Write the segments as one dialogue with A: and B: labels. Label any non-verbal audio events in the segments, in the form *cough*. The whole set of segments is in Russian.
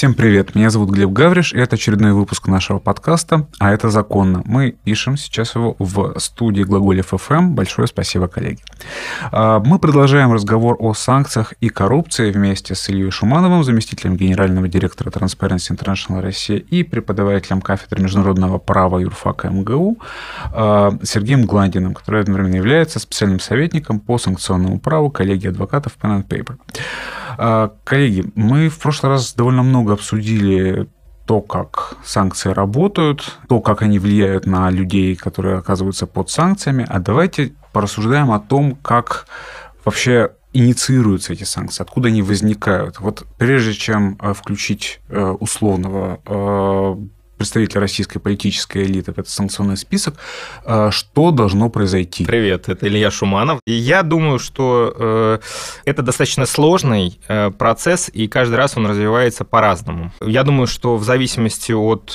A: Всем привет, меня зовут Глеб Гавриш, и это очередной выпуск нашего подкаста «А это законно». Мы пишем сейчас его в студии Глаголев ФМ. Большое спасибо, коллеги. А, мы продолжаем разговор о санкциях и коррупции вместе с Ильей Шумановым, заместителем генерального директора Transparency International Россия и преподавателем кафедры международного права юрфака МГУ а, Сергеем Гландиным, который одновременно является специальным советником по санкционному праву коллегии адвокатов Pen and Paper. А, коллеги, мы в прошлый раз довольно много обсудили то, как санкции работают, то, как они влияют на людей, которые оказываются под санкциями. А давайте порассуждаем о том, как вообще инициируются эти санкции, откуда они возникают. Вот прежде чем э, включить э, условного представителя российской политической элиты в этот санкционный список, э, что должно произойти?
B: Привет, это Илья Шуманов. Я думаю, что э, это достаточно сложный э, процесс, и каждый раз он развивается по-разному. Я думаю, что в зависимости от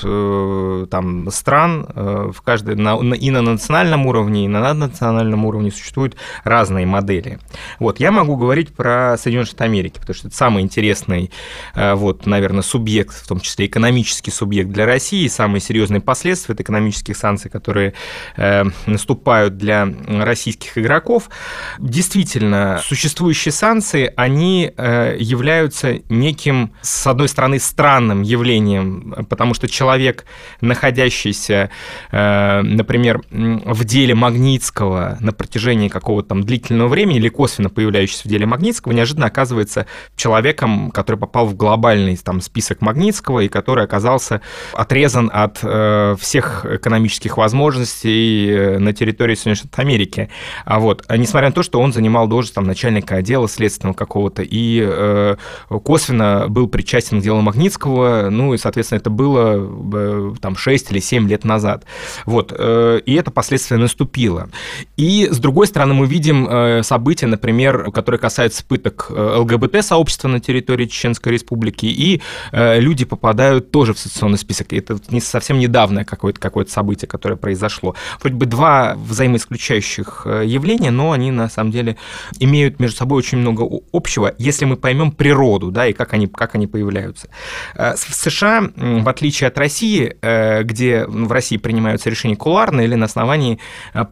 B: там, стран, в каждой, на, и на национальном уровне, и на наднациональном уровне существуют разные модели. Вот, я могу говорить про Соединенные Штаты Америки, потому что это самый интересный, вот, наверное, субъект, в том числе экономический субъект для России, России. Самые серьезные последствия от экономических санкций, которые э, наступают для российских игроков. Действительно, существующие санкции, они э, являются неким, с одной стороны, странным явлением, потому что человек, находящийся, э, например, в деле Магнитского на протяжении какого-то там длительного времени или косвенно появляющийся в деле Магнитского, неожиданно оказывается человеком, который попал в глобальный там, список Магнитского и который оказался отрезан отрезан от э, всех экономических возможностей э, на территории Штатов Америки. А вот, а несмотря на то, что он занимал должность там, начальника отдела следственного какого-то и э, косвенно был причастен к делу Магнитского, ну и, соответственно, это было э, там 6 или 7 лет назад. Вот, э, и это последствие наступило. И, с другой стороны, мы видим э, события, например, которые касаются пыток э, ЛГБТ-сообщества на территории Чеченской Республики, и э, люди попадают тоже в санкционный список. Это не совсем недавнее какое-то какое событие, которое произошло. Вроде бы два взаимоисключающих э, явления, но они на самом деле имеют между собой очень много общего, если мы поймем природу, да, и как они, как они появляются. Э, в США, в отличие от России, э, где в России принимаются решения куларно или на основании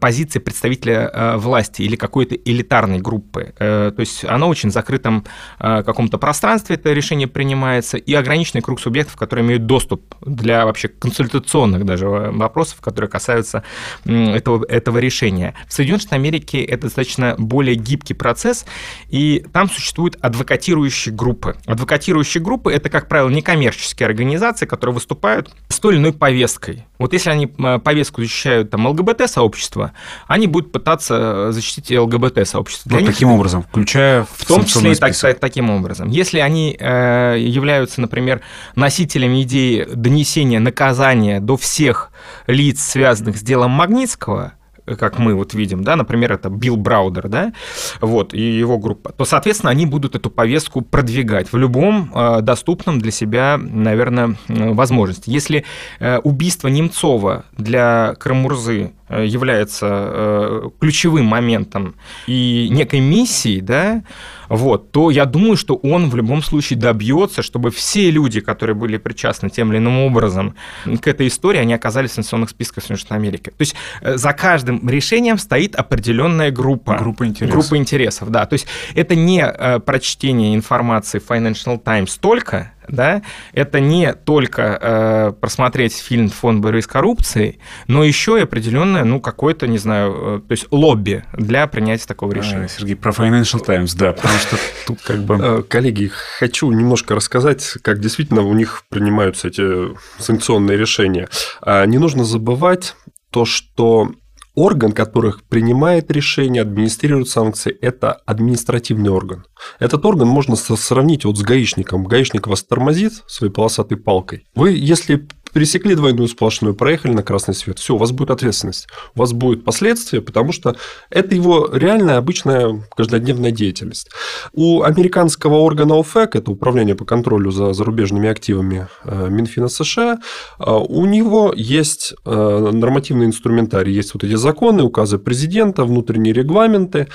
B: позиции представителя власти или какой-то элитарной группы, то есть оно очень закрытом каком-то пространстве это решение принимается, и ограниченный круг субъектов, которые имеют доступ для вообще консультационных даже вопросов, которые касаются этого, этого решения. В Соединенных Штатах Америки это достаточно более гибкий процесс, и там существуют адвокатирующие группы. Адвокатирующие группы – это, как правило, некоммерческие организации, которые выступают с той или иной повесткой. Вот если они повестку защищают там ЛГБТ-сообщество, они будут пытаться защитить ЛГБТ-сообщество.
A: Вот таким образом, включая
B: в, в том числе и так, таким образом. Если они э, являются, например, носителями идеи донесения наказания до всех лиц, связанных с делом Магнитского, как мы вот видим, да, например, это Билл Браудер, да, вот, и его группа, то, соответственно, они будут эту повестку продвигать в любом э, доступном для себя, наверное, возможности. Если э, убийство Немцова для Крамурзы Э, является э, ключевым моментом и некой миссией, да, вот, то я думаю, что он в любом случае добьется, чтобы все люди, которые были причастны тем или иным образом к этой истории, они оказались в санкционных списках Соединенных Америки. То есть э, за каждым решением стоит определенная группа.
A: Группа интересов.
B: Группа интересов, да. То есть это не прочтение информации Financial Times только, да, это не только э, просмотреть фильм «Фонд борьбы с коррупцией», но еще и определенное, ну, какое-то, не знаю, э, то есть лобби для принятия такого а, решения. А,
A: Сергей, про Financial Times, да, потому что тут как бы...
C: Э, коллеги, хочу немножко рассказать, как действительно у них принимаются эти санкционные решения. А, не нужно забывать то, что Орган, который принимает решение, администрирует санкции, это административный орган. Этот орган можно сравнить вот с гаишником. Гаишник вас тормозит своей полосатой палкой. Вы, если пересекли двойную сплошную, проехали на красный свет, все, у вас будет ответственность, у вас будут последствия, потому что это его реальная обычная каждодневная деятельность. У американского органа ОФЭК, это Управление по контролю за зарубежными активами э, Минфина США, э, у него есть э, нормативный инструментарий, есть вот эти законы, указы президента, внутренние регламенты.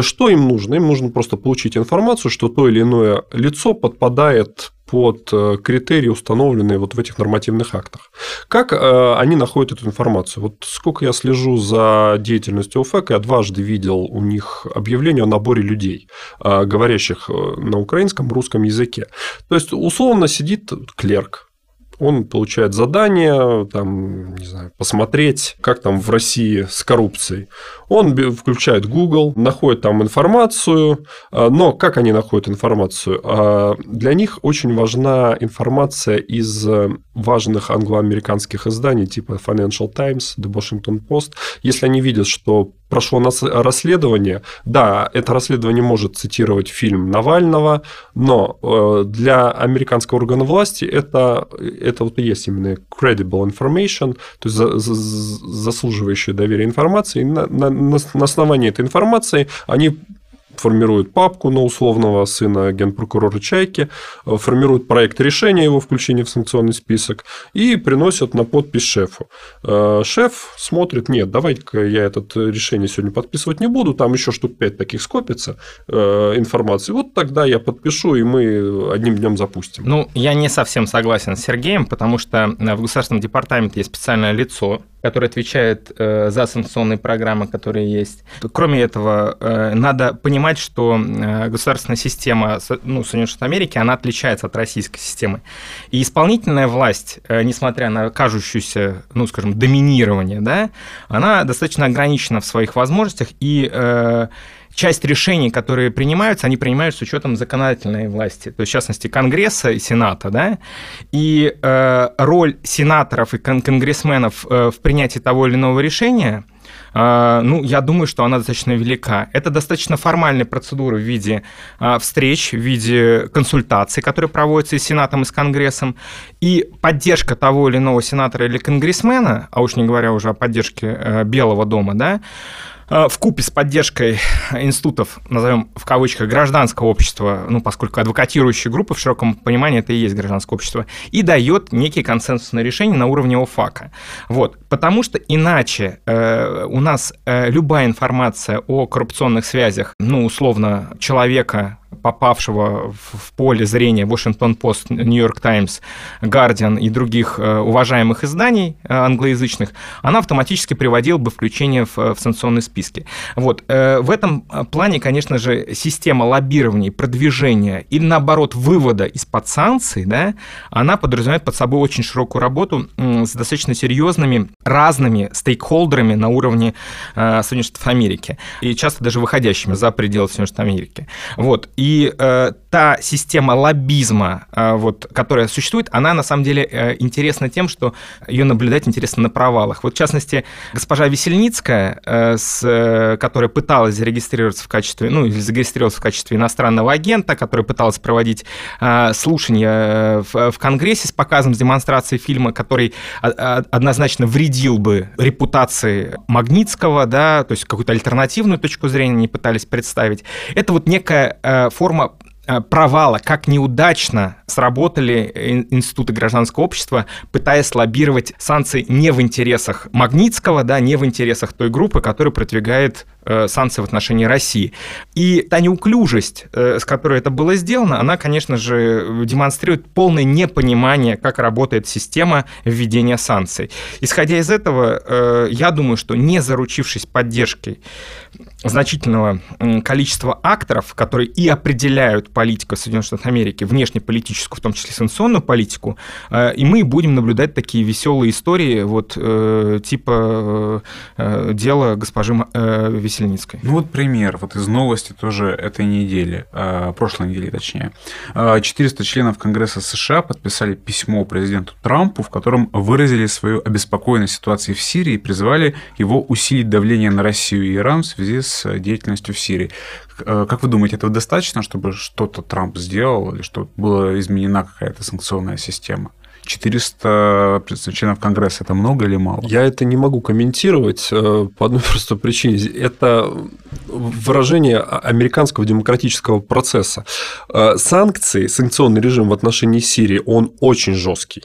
C: Что им нужно? Им нужно просто получить информацию, что то или иное лицо подпадает под э, критерии, установленные вот в этих нормативных актах. Как э, они находят эту информацию? Вот сколько я слежу за деятельностью ОФЭК, я дважды видел у них объявление о наборе людей, э, говорящих на украинском, русском языке. То есть, условно сидит клерк, он получает задание, там, не знаю, посмотреть, как там в России с коррупцией. Он включает Google, находит там информацию, а, но как они находят информацию? А, для них очень важна информация из э, важных англоамериканских изданий типа Financial Times, The Washington Post. Если они видят, что прошло расследование, да, это расследование может цитировать фильм Навального, но э, для американского органа власти это, это вот и есть именно credible information, то есть заслуживающая доверия информации. На, на, на основании этой информации они формируют папку на условного сына генпрокурора Чайки, э, формируют проект решения его включения в санкционный список и приносят на подпись шефу. Э, шеф смотрит, нет, давай-ка я это решение сегодня подписывать не буду, там еще штук 5 таких скопится э, информации. Вот тогда я подпишу, и мы одним днем запустим.
B: Ну, я не совсем согласен с Сергеем, потому что в Государственном департаменте есть специальное лицо, которое отвечает за санкционные программы, которые есть. Кроме этого, надо понимать, понимать, что э, государственная система ну, Соединенных Штатов Америки, она отличается от российской системы. И исполнительная власть, э, несмотря на кажущуюся, ну, скажем, доминирование, да, она достаточно ограничена в своих возможностях, и э, часть решений, которые принимаются, они принимаются с учетом законодательной власти, то есть, в частности, Конгресса и Сената, да, и э, роль сенаторов и кон- конгрессменов э, в принятии того или иного решения – а, ну, я думаю, что она достаточно велика. Это достаточно формальная процедура в виде а, встреч, в виде консультаций, которые проводятся и с Сенатом, и с Конгрессом, и поддержка того или иного сенатора или конгрессмена, а уж не говоря уже о поддержке э, Белого дома, да, Э, в купе с поддержкой институтов, назовем в кавычках, гражданского общества, ну, поскольку адвокатирующие группы в широком понимании это и есть гражданское общество, и дает некие консенсусные решения на уровне ОФАКа. Вот. Потому что иначе э, у нас э, любая информация о коррупционных связях, ну, условно, человека, попавшего в поле зрения Washington-Post, New-York Times, Guardian и других э, уважаемых изданий э, англоязычных, она автоматически приводила бы включение в, в санкционные списки. Вот. Э, в этом плане, конечно же, система лоббирования, продвижения или, наоборот, вывода из-под санкций, да, она подразумевает под собой очень широкую работу с достаточно серьезными разными стейкхолдерами на уровне Соединенных Штатов Америки, и часто даже выходящими за пределы Соединенных Штатов Америки. Вот. И и э, та система лоббизма, э, вот, которая существует, она на самом деле э, интересна тем, что ее наблюдать интересно на провалах. Вот, в частности, госпожа Весельницкая, э, с, которая пыталась зарегистрироваться в качестве, ну, или зарегистрироваться в качестве иностранного агента, которая пыталась проводить слушания в, в Конгрессе с показом, с демонстрацией фильма, который а, а, однозначно вредил бы репутации Магнитского, да, то есть какую-то альтернативную точку зрения не пытались представить. Это вот некая форма провала, как неудачно сработали институты гражданского общества, пытаясь лоббировать санкции не в интересах Магнитского, да, не в интересах той группы, которая продвигает э, санкции в отношении России. И та неуклюжесть, э, с которой это было сделано, она, конечно же, демонстрирует полное непонимание, как работает система введения санкций. Исходя из этого, я думаю, что не заручившись поддержкой значительного количества акторов, которые и определяют политику Соединенных Штатов Америки, внешнеполитическую, в том числе санкционную политику, э, и мы будем наблюдать такие веселые истории, вот э, типа э, дела госпожи Весельницкой.
A: Ну вот пример, вот из новости тоже этой недели, прошлой недели точнее. 400 членов Конгресса США подписали письмо президенту Трампу, в котором выразили свою обеспокоенность ситуацией в Сирии и призвали его усилить давление на Россию и Иран в связи с с деятельностью в Сирии. Э, как вы думаете, этого достаточно, чтобы что-то Трамп сделал или чтобы была изменена какая-то санкционная система? 400 членов Конгресса – это много или мало?
C: Я это не могу комментировать э, по одной *laughs* простой причине. Это выражение американского демократического процесса. Э, санкции, санкционный режим в отношении Сирии, он очень жесткий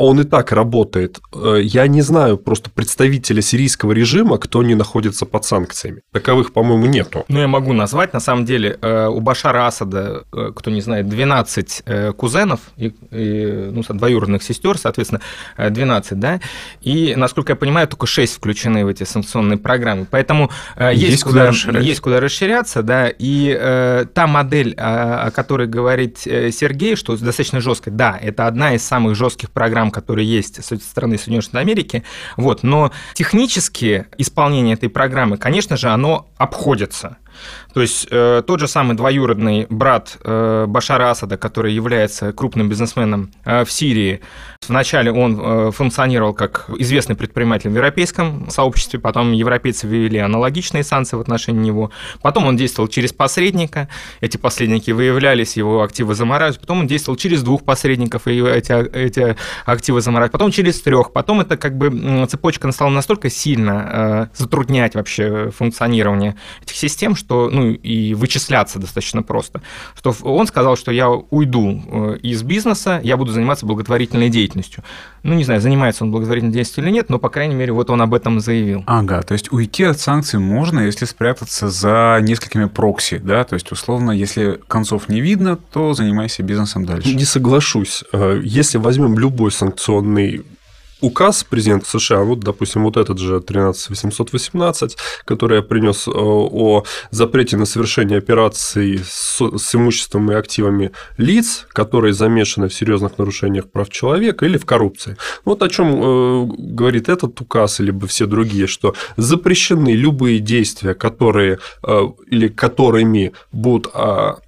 C: он и так работает. Э, я не знаю просто представителя сирийского режима, кто не находится под санкциями. Таковых, по-моему, нету.
B: Ну, я могу назвать. На самом деле, э, у Башара Асада, э, кто не знает, 12 кузенов, и, и, ну, двоюродных сестер, соответственно, 12, да, и, насколько я понимаю, только 6 включены в эти санкционные программы. Поэтому есть, есть куда, расширяться. есть куда расширяться, да, и э, та модель, о, о которой говорит Сергей, что достаточно жесткая, да, это одна из самых жестких программ, которые есть со стороны Соединенных Штатов Америки, вот, но технически исполнение этой программы, конечно же, оно обходится. То есть э, тот же самый двоюродный брат э, Башара Асада, который является крупным бизнесменом э, в Сирии, вначале он э, функционировал как известный предприниматель в европейском сообществе, потом европейцы ввели аналогичные санкции в отношении него, потом он действовал через посредника, эти посредники выявлялись, его активы замораживались, потом он действовал через двух посредников, и эти, эти активы замораживались, потом через трех, потом это как бы цепочка стала настолько сильно э, затруднять вообще функционирование этих систем, что ну, ну, и вычисляться достаточно просто. Что он сказал, что я уйду э, из бизнеса, я буду заниматься благотворительной деятельностью. Ну, не знаю, занимается он благотворительной деятельностью или нет, но, по крайней мере, вот он об этом заявил.
A: Ага, то есть уйти от санкций можно, если спрятаться за несколькими прокси, да? То есть, условно, если концов не видно, то занимайся бизнесом дальше.
C: Не соглашусь. Э, если возьмем любой санкционный указ президента США, вот, допустим, вот этот же 13818, который я принес э, о запрете на совершение операций с, с имуществом и активами лиц, которые замешаны в серьезных нарушениях прав человека или в коррупции. Вот о чем э, говорит этот указ, либо все другие, что запрещены любые действия, которые э, или которыми будут а,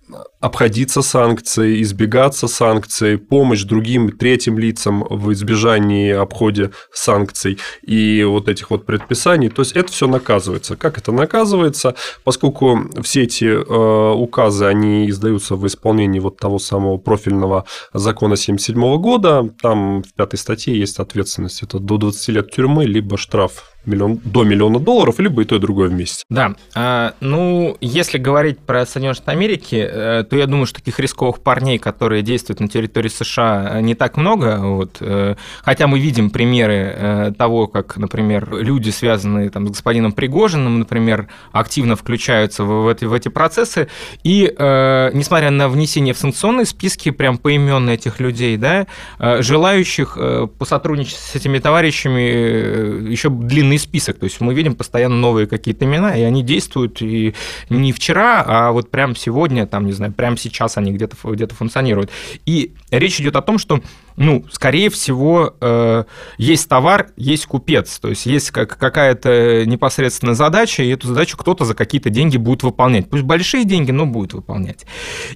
C: обходиться санкцией, избегаться санкций, помощь другим третьим лицам в избежании обходе санкций и вот этих вот предписаний. То есть это все наказывается. Как это наказывается? Поскольку все эти э, указы, они издаются в исполнении вот того самого профильного закона 77 года, там в пятой статье есть ответственность, это до 20 лет тюрьмы, либо штраф миллион, до миллиона долларов, либо и то, и другое вместе.
B: Да. А, ну, если говорить про Соединенные Штаты Америки, э, то я думаю, что таких рисковых парней, которые действуют на территории США, не так много. Вот. Э, хотя мы видим примеры э, того, как, например, люди, связанные там, с господином Пригожиным, например, активно включаются в, в, эти, в эти процессы. И несмотря на внесение в санкционные списки прям поименно этих людей, да, желающих посотрудничать с этими товарищами еще длинный длинный список. То есть мы видим постоянно новые какие-то имена, и они действуют и не вчера, а вот прямо сегодня, там, не знаю, прямо сейчас они где-то где функционируют. И речь идет о том, что ну, скорее всего, э, есть товар, есть купец, то есть есть как, какая-то непосредственная задача, и эту задачу кто-то за какие-то деньги будет выполнять. Пусть большие деньги, но будет выполнять.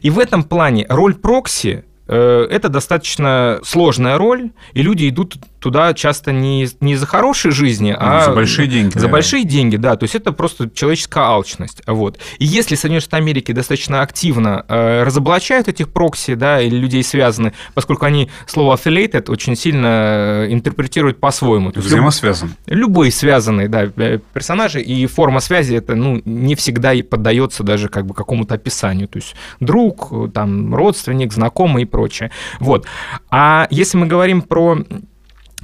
B: И в этом плане роль прокси Э, это достаточно сложная роль, и люди идут туда часто не, не за хорошей жизни, а
A: за большие деньги.
B: За да. большие деньги, да. То есть это просто человеческая алчность. Вот. И если Соединенные Штаты Америки достаточно активно э, разоблачают этих прокси, да, или людей связаны, поскольку они слово affiliated очень сильно э, интерпретируют по-своему.
A: Взаимосвязан.
B: Любые связанные, да, э, персонажи, и форма связи это, ну, не всегда и поддается даже как бы какому-то описанию. То есть друг, там, родственник, знакомый и прочее. Вот. А если мы говорим про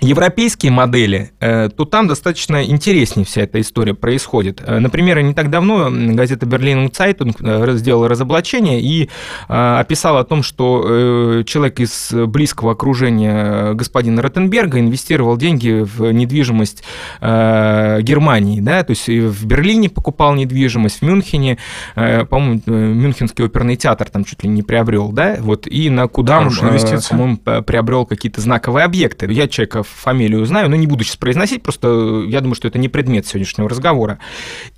B: европейские модели, э, то там достаточно интереснее вся эта история происходит. Э, например, не так давно газета Берлин Цайтунг э, сделала разоблачение и описала о том, что человек из близкого окружения господина Ротенберга инвестировал деньги в недвижимость Германии, да, то есть в Берлине покупал недвижимость, в Мюнхене, по-моему, Мюнхенский оперный театр там чуть ли не приобрел, да, вот, и на Кудам, по-моему, приобрел какие-то знаковые объекты. Я человека фамилию знаю, но не буду сейчас произносить, просто э, я думаю, что это не предмет сегодняшнего разговора.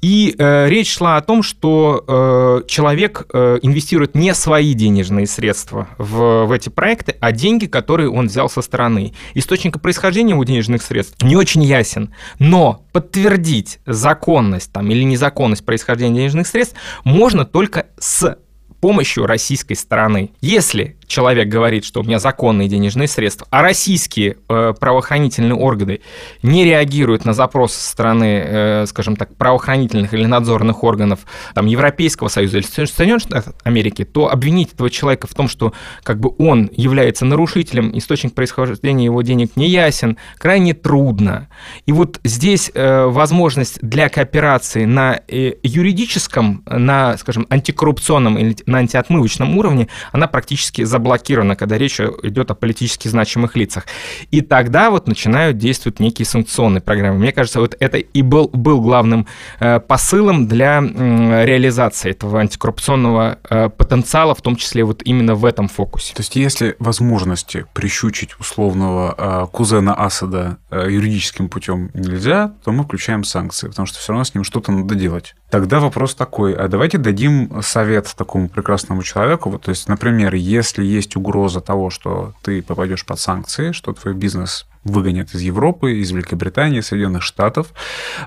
B: И э, речь шла о том, что э, человек э, инвестирует не свои денежные средства в, в эти проекты, а деньги, которые он взял со стороны. Источник происхождения его денежных средств не очень ясен, но подтвердить законность там, или незаконность происхождения денежных средств можно только с помощью российской стороны. Если человек говорит, что у меня законные денежные средства, а российские э, правоохранительные органы не реагируют на запрос со стороны, э, скажем так, правоохранительных или надзорных органов там, Европейского Союза или Соединенных Штатов Америки, то обвинить этого человека в том, что как бы он является нарушителем, источник происхождения его денег не ясен, крайне трудно. И вот здесь э, возможность для кооперации на э, юридическом, на, скажем, антикоррупционном или на антиотмывочном уровне, она практически заблокирована, когда речь идет о политически значимых лицах. И тогда вот начинают действовать некие санкционные программы. Мне кажется, вот это и был, был главным э, посылом для реализации этого антикоррупционного э, потенциала, в том числе вот именно в этом фокусе.
A: То есть если возможности прищучить условного э, кузена Асада э, юридическим путем нельзя, то мы включаем санкции, потому что все равно с ним что-то надо делать. Тогда вопрос такой, а давайте дадим совет такому прекрасному человеку. Вот, то есть, например, если есть угроза того, что ты попадешь под санкции, что твой бизнес выгонят из Европы, из Великобритании, Соединенных Штатов.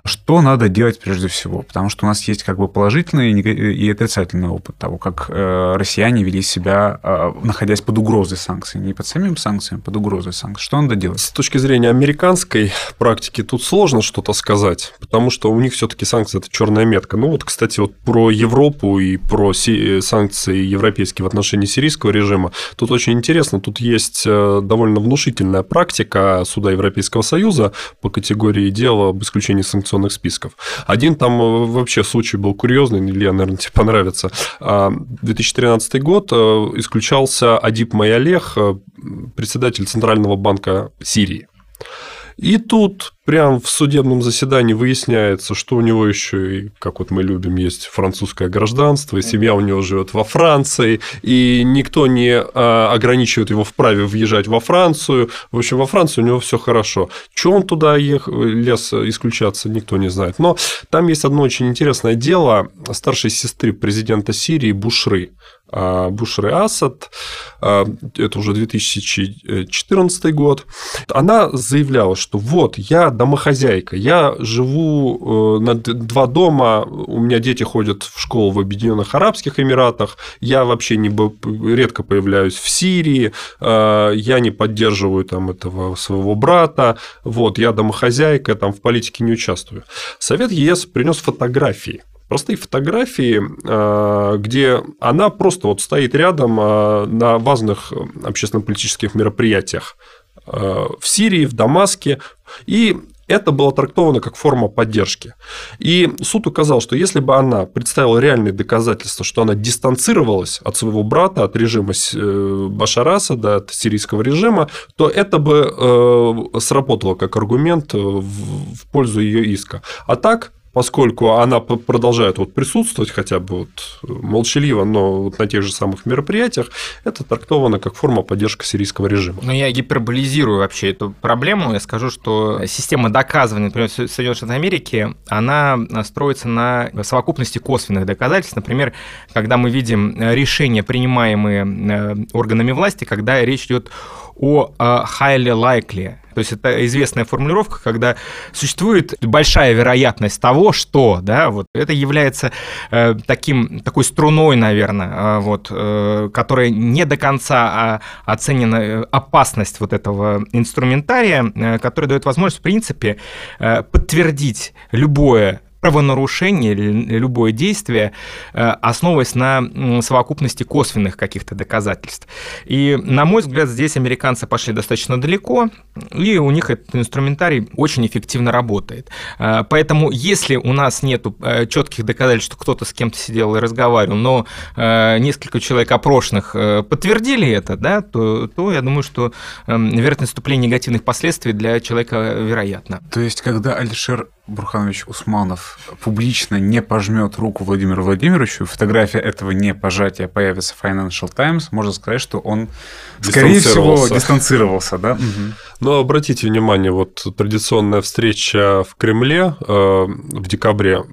A: Что надо делать прежде всего? Потому что у нас есть как бы положительный и отрицательный опыт того, как э, россияне вели себя, э, находясь под угрозой санкций. Не под самим санкциями, а под угрозой санкций. Что надо делать?
C: С точки зрения американской практики тут сложно что-то сказать, потому что у них все-таки санкции – это черная метка. Ну вот, кстати, вот про Европу и про э, санкции европейские в отношении сирийского режима, тут очень интересно, тут есть довольно внушительная практика Суда Европейского Союза по категории дела об исключении санкционных списков. Один там э, вообще случай был курьезный, Илья, наверное, тебе понравится. 2013 а, год э, исключался Адип Майолех, э, председатель Центрального банка Сирии. И тут прям в судебном заседании выясняется, что у него еще и, как вот мы любим, есть французское гражданство, и семья у него живет во Франции, и никто не а, ограничивает его в праве въезжать во Францию. В общем, во Франции у него все хорошо. Че он туда ехал, лез исключаться, никто не знает. Но там есть одно очень интересное дело старшей сестры президента Сирии Бушры. А, Бушры Асад, а, это уже 2014 год, она заявляла, что вот, я домохозяйка, я живу э, на два дома, у меня дети ходят в школу в Объединенных Арабских Эмиратах, я вообще не редко появляюсь в Сирии, а, я не поддерживаю там этого своего брата, вот, я домохозяйка, там в политике не участвую. Совет ЕС принес фотографии простые фотографии, а, где она просто вот стоит рядом а, на важных общественно-политических мероприятиях а, в Сирии, в Дамаске, и это было трактовано как форма поддержки. И суд указал, что если бы она представила реальные доказательства, что она дистанцировалась от своего брата, от режима э, Башара Асада, от сирийского режима, то это бы э, сработало как аргумент в пользу ее иска. А так поскольку она продолжает вот присутствовать хотя бы вот молчаливо, но вот на тех же самых мероприятиях, это трактовано как форма поддержки сирийского режима.
B: Но я гиперболизирую вообще эту проблему. Я скажу, что система доказывания, например, в Соединенных Штатах Америки, она строится на совокупности косвенных доказательств. Например, когда мы видим решения, принимаемые э, органами власти, когда речь идет о highly likely. То есть это известная формулировка, когда существует большая вероятность того, что, да, вот это является э, таким, такой струной, наверное, э, вот, э, которая не до конца а, оценена э, опасность вот этого инструментария, э, который дает возможность, в принципе, э, подтвердить любое правонарушение или любое действие, э, основываясь на совокупности косвенных каких-то доказательств. И, на мой взгляд, здесь американцы пошли достаточно далеко, и у них этот инструментарий очень эффективно работает. Э, поэтому, если у нас нет э, четких доказательств, что кто-то с кем-то сидел и разговаривал, но несколько человек опрошенных подтвердили это, да, то, то я думаю, что вероятность наступления негативных последствий для человека вероятна.
A: То есть, когда Алишер Бурханович Усманов публично не пожмет руку Владимиру Владимировичу, фотография этого не пожатия появится в Financial Times, можно сказать, что он, скорее всего, дистанцировался. Да?
C: Но обратите внимание, вот традиционная встреча в Кремле э, в декабре,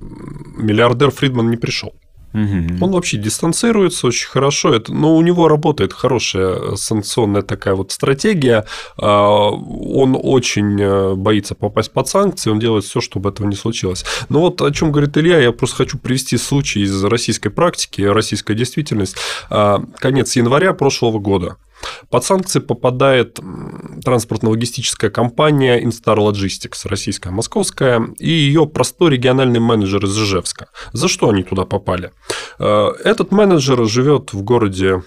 C: миллиардер Фридман не пришел. Угу. Он вообще дистанцируется очень хорошо, это, но у него работает хорошая санкционная такая вот стратегия. А, он очень э, боится попасть под санкции, он делает все, чтобы этого не случилось. Но вот о чем говорит Илья, я просто хочу привести случай из российской практики, российская действительность. А, конец января прошлого года. Под санкции попадает транспортно-логистическая компания Instar Logistics, российская, московская, и ее простой региональный менеджер из Ижевска. За что они туда попали? Э, этот менеджер живет в городе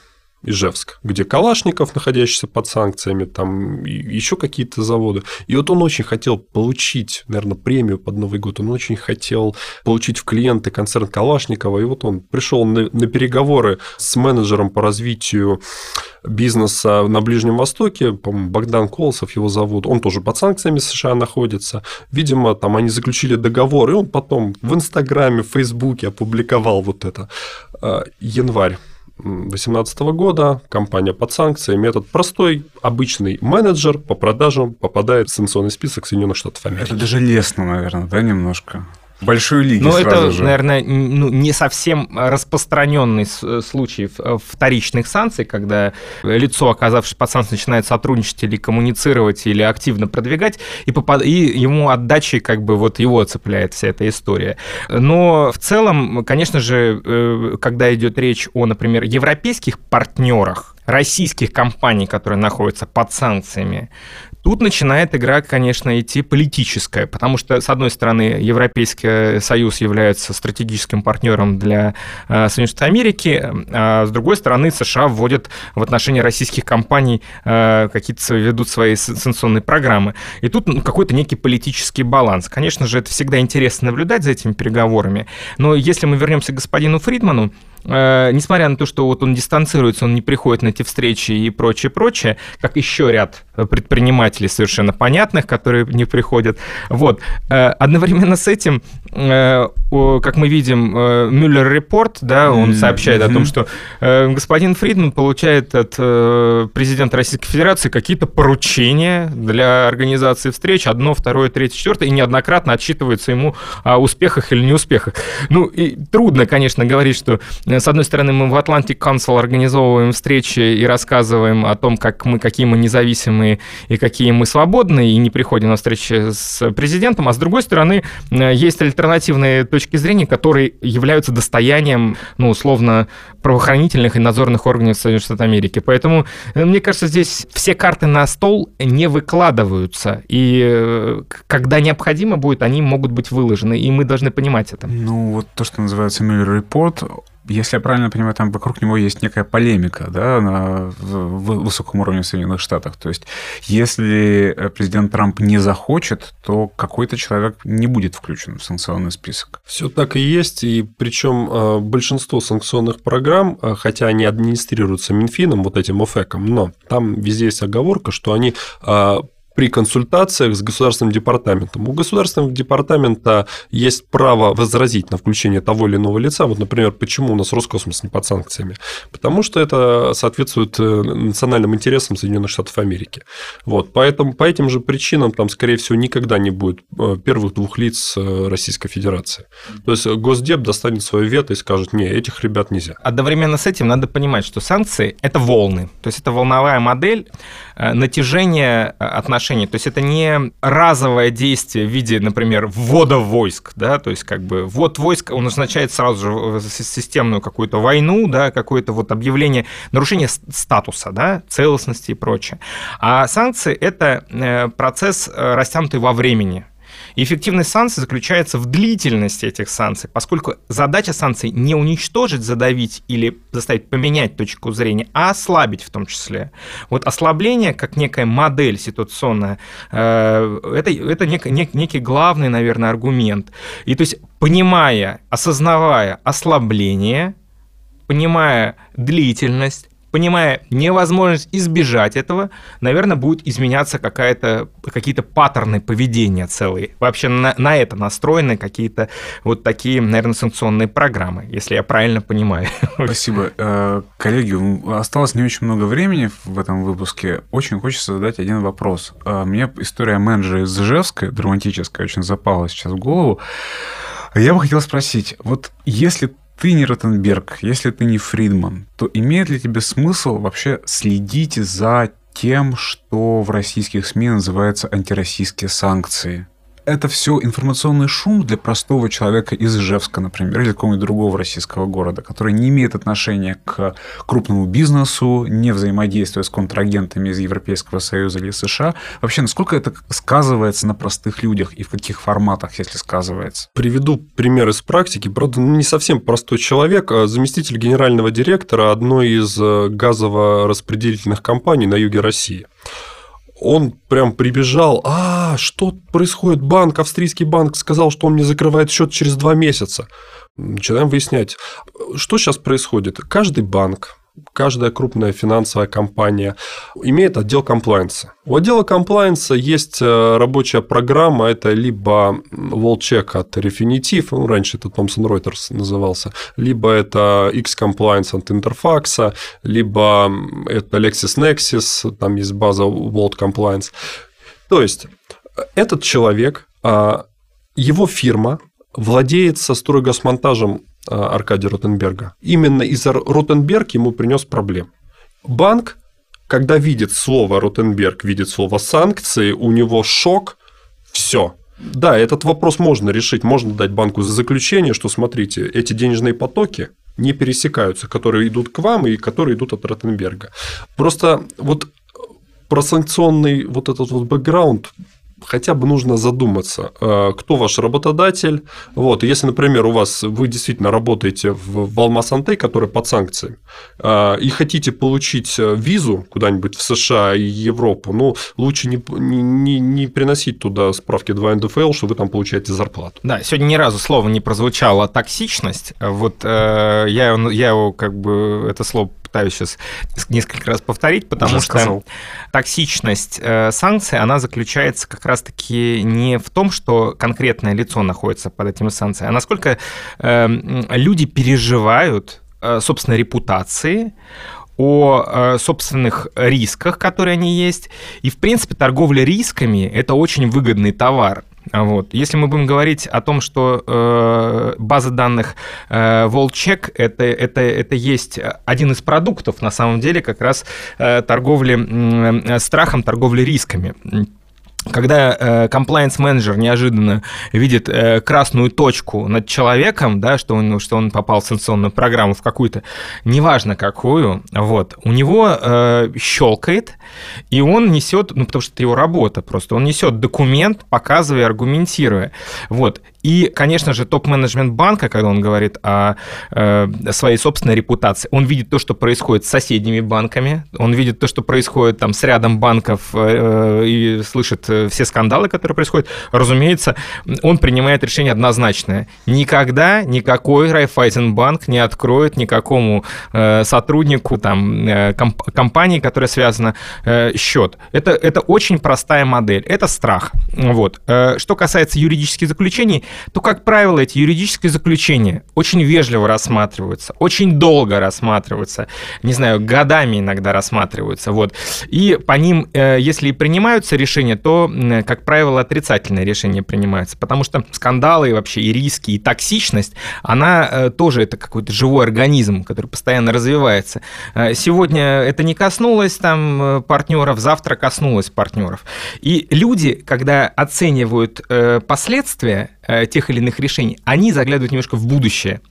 C: Ижевск, где Калашников, находящийся под санкциями, там еще какие-то заводы. И вот он очень хотел получить, наверное, премию под Новый год, он очень хотел получить в клиенты концерн Калашникова, и вот он пришел на, на переговоры с менеджером по развитию бизнеса на Ближнем Востоке, по-моему, Богдан Колосов его зовут, он тоже под санкциями США находится. Видимо, там они заключили договор, и он потом в Инстаграме, в Фейсбуке опубликовал вот это. Э, январь 2018 года компания под санкциями. Этот простой, обычный менеджер по продажам попадает в санкционный список Соединенных Штатов Америки.
A: Это даже лестно, наверное, да, немножко? Большой лиги
B: Ну, это, же. наверное, ну, не совсем распространенный случай э, вторичных санкций, когда лицо, оказавшись под санкцией, начинает сотрудничать или коммуницировать, или активно продвигать, и, попад... и ему отдачи как бы вот его цепляет вся эта история. Но в целом, конечно же, э, когда идет речь о, например, европейских партнерах, российских компаний, которые находятся под санкциями, Тут начинает игра, конечно, идти политическая, потому что, с одной стороны, Европейский Союз является стратегическим партнером для э, Соединенных Штатов Америки, а с другой стороны, США вводят в отношении российских компаний э, какие-то ведут свои санкционные программы. И тут ну, какой-то некий политический баланс. Конечно же, это всегда интересно наблюдать за этими переговорами, но если мы вернемся к господину Фридману, э, несмотря на то, что вот он дистанцируется, он не приходит на эти встречи и прочее, прочее, как еще ряд предпринимателей совершенно понятных, которые не приходят. Вот. Э, одновременно с этим, э, как мы видим, э, Мюллер Репорт, да, он сообщает о том, что господин Фридман получает от президента Российской Федерации какие-то поручения для организации встреч, одно, второе, третье, четвертое, и неоднократно отчитывается ему о успехах или неуспехах. Ну, и трудно, конечно, говорить, что с одной стороны, мы в Atlantic Council организовываем встречи и рассказываем о том, как мы, какие мы независимые и какие мы свободные, и не приходим на встречи с президентом, а с другой стороны, есть альтернативные точки зрения, которые являются достоянием, ну, условно, правоохранительных и надзорных органов Соединенных Штатов Америки. Поэтому, э, мне кажется, здесь все карты на стол не выкладываются, и э, когда необходимо будет, они могут быть выложены, и мы должны понимать это.
A: Ну, вот то, что называется Report, если я правильно понимаю, там вокруг него есть некая полемика да, на высоком уровне в Соединенных Штатах. То есть, если э, президент Трамп не захочет, то какой-то человек не будет включен в санкционный список.
C: Все так и есть. И причем э, большинство санкционных программ, э, хотя они администрируются Минфином, вот этим ОФЭКом, но там везде есть оговорка, что они при консультациях с государственным департаментом. У государственного департамента есть право возразить на включение того или иного лица. Вот, например, почему у нас Роскосмос не под санкциями? Потому что это соответствует э, национальным интересам Соединенных Штатов Америки. Вот, поэтому по этим же причинам там, скорее всего, никогда не будет э, первых двух лиц э, Российской Федерации. То есть Госдеп достанет свое вето и скажет, не, этих ребят нельзя.
B: Одновременно с этим надо понимать, что санкции – это волны. То есть это волновая модель натяжения отношений отношений. То есть это не разовое действие в виде, например, ввода войск, да, то есть как бы ввод войск, он означает сразу же системную какую-то войну, да, какое-то вот объявление нарушения статуса, да, целостности и прочее. А санкции – это э, процесс э, растянутый во времени. Эффективность санкций заключается в длительности этих санкций, поскольку задача санкций не уничтожить, задавить или заставить поменять точку зрения, а ослабить в том числе. Вот ослабление, как некая модель ситуационная, э, это, это нек, нек, некий главный, наверное, аргумент. И то есть, понимая, осознавая ослабление, понимая длительность, понимая невозможность избежать этого, наверное, будет изменяться какая-то, какие-то паттерны поведения целые. Вообще на, на это настроены какие-то вот такие, наверное, санкционные программы, если я правильно понимаю. *laughs*
A: Спасибо. Э, коллеги, осталось не очень много времени в этом выпуске. Очень хочется задать один вопрос. Э, мне история менеджера из Ижевска, драматическая, очень запала сейчас в голову. Я бы хотел спросить, вот если ты не Ротенберг, если ты не Фридман, то имеет ли тебе смысл вообще следить за тем, что в российских СМИ называется антироссийские санкции? Это все информационный шум для простого человека из Ижевска, например, или какого-нибудь другого российского города, который не имеет отношения к крупному бизнесу, не взаимодействуя с контрагентами из Европейского Союза или США. Вообще, насколько это сказывается на простых людях и в каких форматах, если сказывается?
C: Приведу пример из практики. Правда, не совсем простой человек, а заместитель генерального директора одной из э, газово-распределительных компаний на юге России он прям прибежал, а, что происходит, банк, австрийский банк сказал, что он не закрывает счет через два месяца. Начинаем выяснять, что сейчас происходит. Каждый банк, каждая крупная финансовая компания имеет отдел комплайенса. У отдела комплайенса есть э, рабочая программа, это либо WallCheck от Refinitiv, ну, раньше это Thomson Reuters назывался, либо это X-Compliance от Interfax, либо это LexisNexis, там есть база World Compliance. То есть, этот человек, а, его фирма владеет со стройгазмонтажем а, Аркадия Ротенберга. Именно из-за Ротенберг ему принес проблем. Банк, когда видит слово Ротенберг, видит слово санкции, у него шок, все. Да, этот вопрос можно решить, можно дать банку за заключение, что смотрите, эти денежные потоки не пересекаются, которые идут к вам и которые идут от Ротенберга. Просто вот про санкционный вот этот вот бэкграунд хотя бы нужно задуматься, э, кто ваш работодатель. Вот, если, например, у вас вы действительно работаете в, в Алмаз-Антей, который под санкциями, э, и хотите получить э, визу куда-нибудь в США и Европу, ну, лучше не, не, не приносить туда справки 2 НДФЛ, что вы там получаете зарплату.
B: Да, сегодня ни разу слово не прозвучало токсичность. Вот э, я, я его как бы это слово пытаюсь сейчас несколько раз повторить, потому Уже что сказал. токсичность э, санкций, она заключается как раз-таки не в том, что конкретное лицо находится под этими санкциями, а насколько э, люди переживают э, собственной репутации, о э, собственных рисках, которые они есть. И, в принципе, торговля рисками – это очень выгодный товар. Вот. Если мы будем говорить о том, что э, база данных э, WorldCheck это, это, это есть один из продуктов, на самом деле, как раз э, торговли э, страхом, торговли рисками. Когда э, комплайенс-менеджер неожиданно видит э, красную точку над человеком, да, что он, что он попал в санкционную программу в какую-то, неважно какую, вот, у него э, щелкает, и он несет, ну, потому что это его работа просто, он несет документ, показывая, аргументируя. Вот. И, конечно же, топ-менеджмент банка, когда он говорит о, э, своей собственной репутации, он видит то, что происходит с соседними банками, он видит то, что происходит там с рядом банков э, и слышит э, все скандалы, которые происходят. Разумеется, он принимает решение однозначное. Никогда никакой Райфайзенбанк не откроет никакому э, сотруднику там, э, комп компании, которая связана, э, счет. Это, это очень простая модель. Это страх. Вот. Э, что касается юридических заключений, то, как правило, эти юридические заключения очень вежливо рассматриваются, очень долго рассматриваются, не знаю, годами иногда рассматриваются. Вот. И по ним, э, если и принимаются решения, то, как правило, отрицательные решения принимаются, потому что скандалы вообще и риски, и токсичность, она э, тоже это какой-то живой организм, который постоянно развивается. Э, сегодня это не коснулось там партнеров, завтра коснулось партнеров. И люди, когда оценивают последствия тех или иных решений, они заглядывают немножко в будущее.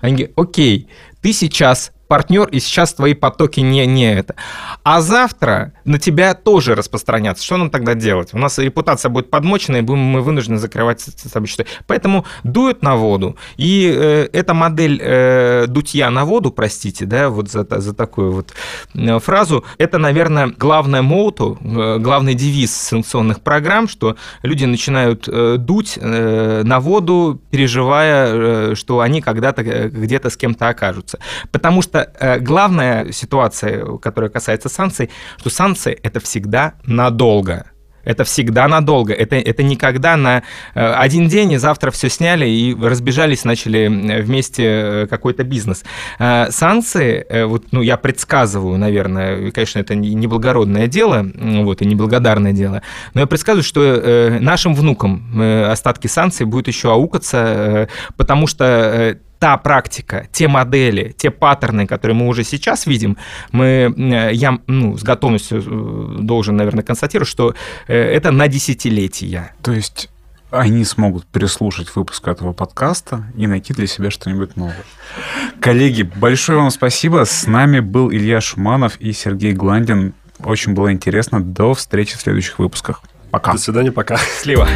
B: Они говорят, окей, ты сейчас партнер, и сейчас твои потоки не, не это. А завтра на тебя тоже распространятся. Что нам тогда делать? У нас репутация будет подмочена, и будем мы вынуждены закрывать счета. Поэтому дуют на воду. И э, эта модель э, дутья на воду, простите, да, вот за, за такую вот э, фразу, это, наверное, главное моту, э, главный девиз санкционных программ, что люди начинают э, дуть э, на воду, переживая, э, что они когда-то э, где-то с кем-то окажутся. Потому что что э, главная ситуация, которая касается санкций, что санкции это всегда надолго. Это всегда надолго. Это, это никогда на э, один день и завтра все сняли и разбежались, начали вместе э, какой-то бизнес. Санкции, вот, ну, я предсказываю, наверное, конечно, это неблагородное дело, вот, и неблагодарное дело, но я предсказываю, что нашим внукам остатки санкций будут еще аукаться, потому что та практика, те модели, те паттерны, которые мы уже сейчас видим, мы, э, я ну, с готовностью э, должен, наверное, констатировать, что э, это на десятилетия.
A: То есть они смогут переслушать выпуск этого подкаста и найти для себя что-нибудь новое. Коллеги, большое вам спасибо. С нами был Илья Шуманов и Сергей Гландин. Очень было интересно. До встречи в следующих выпусках. Пока.
C: До свидания, пока.
B: Счастливо.